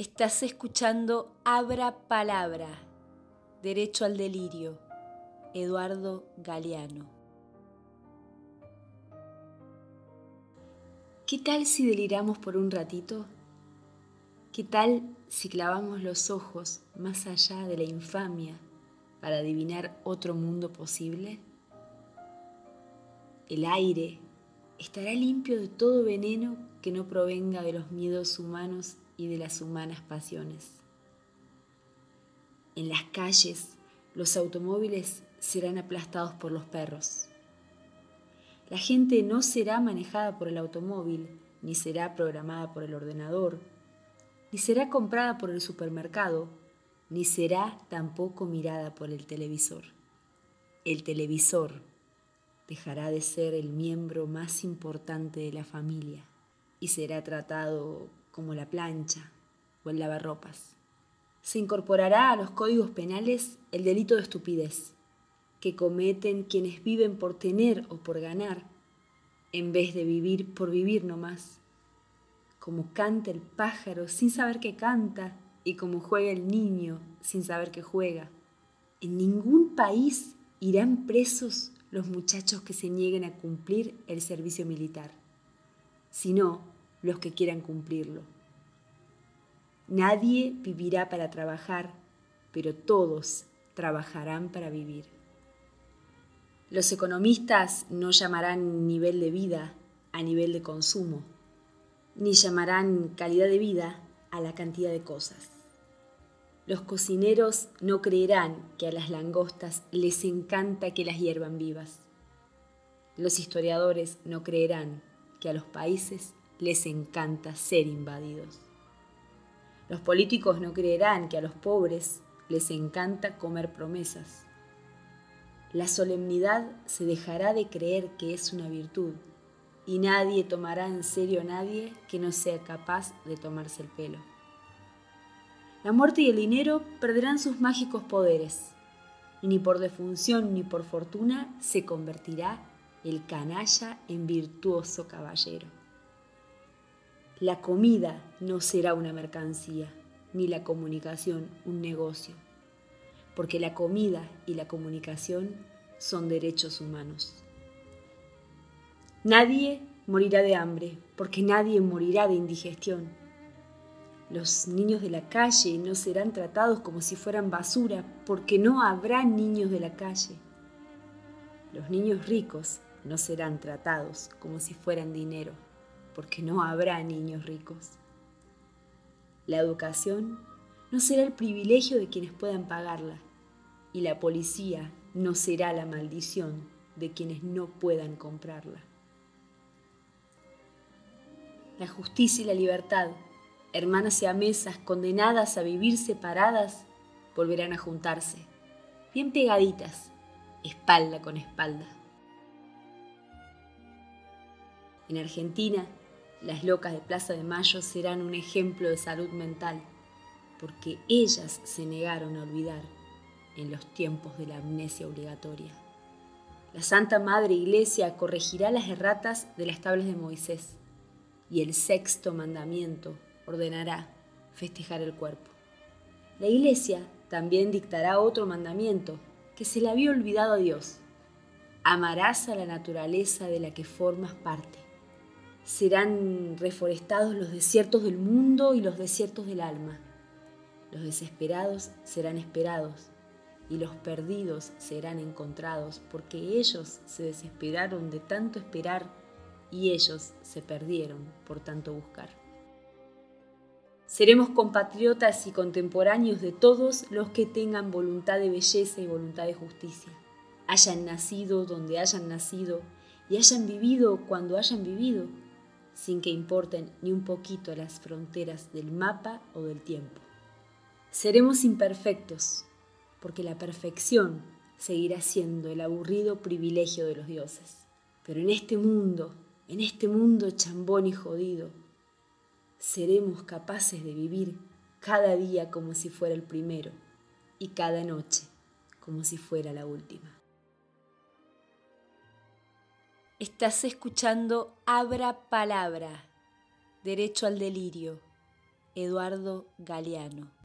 Estás escuchando Abra Palabra, Derecho al Delirio, Eduardo Galeano. ¿Qué tal si deliramos por un ratito? ¿Qué tal si clavamos los ojos más allá de la infamia para adivinar otro mundo posible? El aire estará limpio de todo veneno que no provenga de los miedos humanos y de las humanas pasiones. En las calles, los automóviles serán aplastados por los perros. La gente no será manejada por el automóvil, ni será programada por el ordenador, ni será comprada por el supermercado, ni será tampoco mirada por el televisor. El televisor dejará de ser el miembro más importante de la familia y será tratado como la plancha o el lavarropas. Se incorporará a los códigos penales el delito de estupidez, que cometen quienes viven por tener o por ganar, en vez de vivir por vivir nomás. Como canta el pájaro sin saber que canta y como juega el niño sin saber que juega. En ningún país irán presos los muchachos que se nieguen a cumplir el servicio militar, sino los que quieran cumplirlo. Nadie vivirá para trabajar, pero todos trabajarán para vivir. Los economistas no llamarán nivel de vida a nivel de consumo, ni llamarán calidad de vida a la cantidad de cosas. Los cocineros no creerán que a las langostas les encanta que las hiervan vivas. Los historiadores no creerán que a los países les encanta ser invadidos. Los políticos no creerán que a los pobres les encanta comer promesas. La solemnidad se dejará de creer que es una virtud y nadie tomará en serio a nadie que no sea capaz de tomarse el pelo. La muerte y el dinero perderán sus mágicos poderes y ni por defunción ni por fortuna se convertirá el canalla en virtuoso caballero. La comida no será una mercancía, ni la comunicación un negocio, porque la comida y la comunicación son derechos humanos. Nadie morirá de hambre, porque nadie morirá de indigestión. Los niños de la calle no serán tratados como si fueran basura, porque no habrá niños de la calle. Los niños ricos no serán tratados como si fueran dinero porque no habrá niños ricos. La educación no será el privilegio de quienes puedan pagarla y la policía no será la maldición de quienes no puedan comprarla. La justicia y la libertad, hermanas y amesas condenadas a vivir separadas, volverán a juntarse, bien pegaditas, espalda con espalda. En Argentina, las locas de Plaza de Mayo serán un ejemplo de salud mental, porque ellas se negaron a olvidar en los tiempos de la amnesia obligatoria. La Santa Madre Iglesia corregirá las erratas de las tablas de Moisés y el sexto mandamiento ordenará festejar el cuerpo. La Iglesia también dictará otro mandamiento que se le había olvidado a Dios. Amarás a la naturaleza de la que formas parte serán reforestados los desiertos del mundo y los desiertos del alma. Los desesperados serán esperados y los perdidos serán encontrados, porque ellos se desesperaron de tanto esperar y ellos se perdieron por tanto buscar. Seremos compatriotas y contemporáneos de todos los que tengan voluntad de belleza y voluntad de justicia, hayan nacido donde hayan nacido y hayan vivido cuando hayan vivido sin que importen ni un poquito las fronteras del mapa o del tiempo. Seremos imperfectos, porque la perfección seguirá siendo el aburrido privilegio de los dioses. Pero en este mundo, en este mundo chambón y jodido, seremos capaces de vivir cada día como si fuera el primero y cada noche como si fuera la última. Estás escuchando Abra Palabra, Derecho al Delirio, Eduardo Galeano.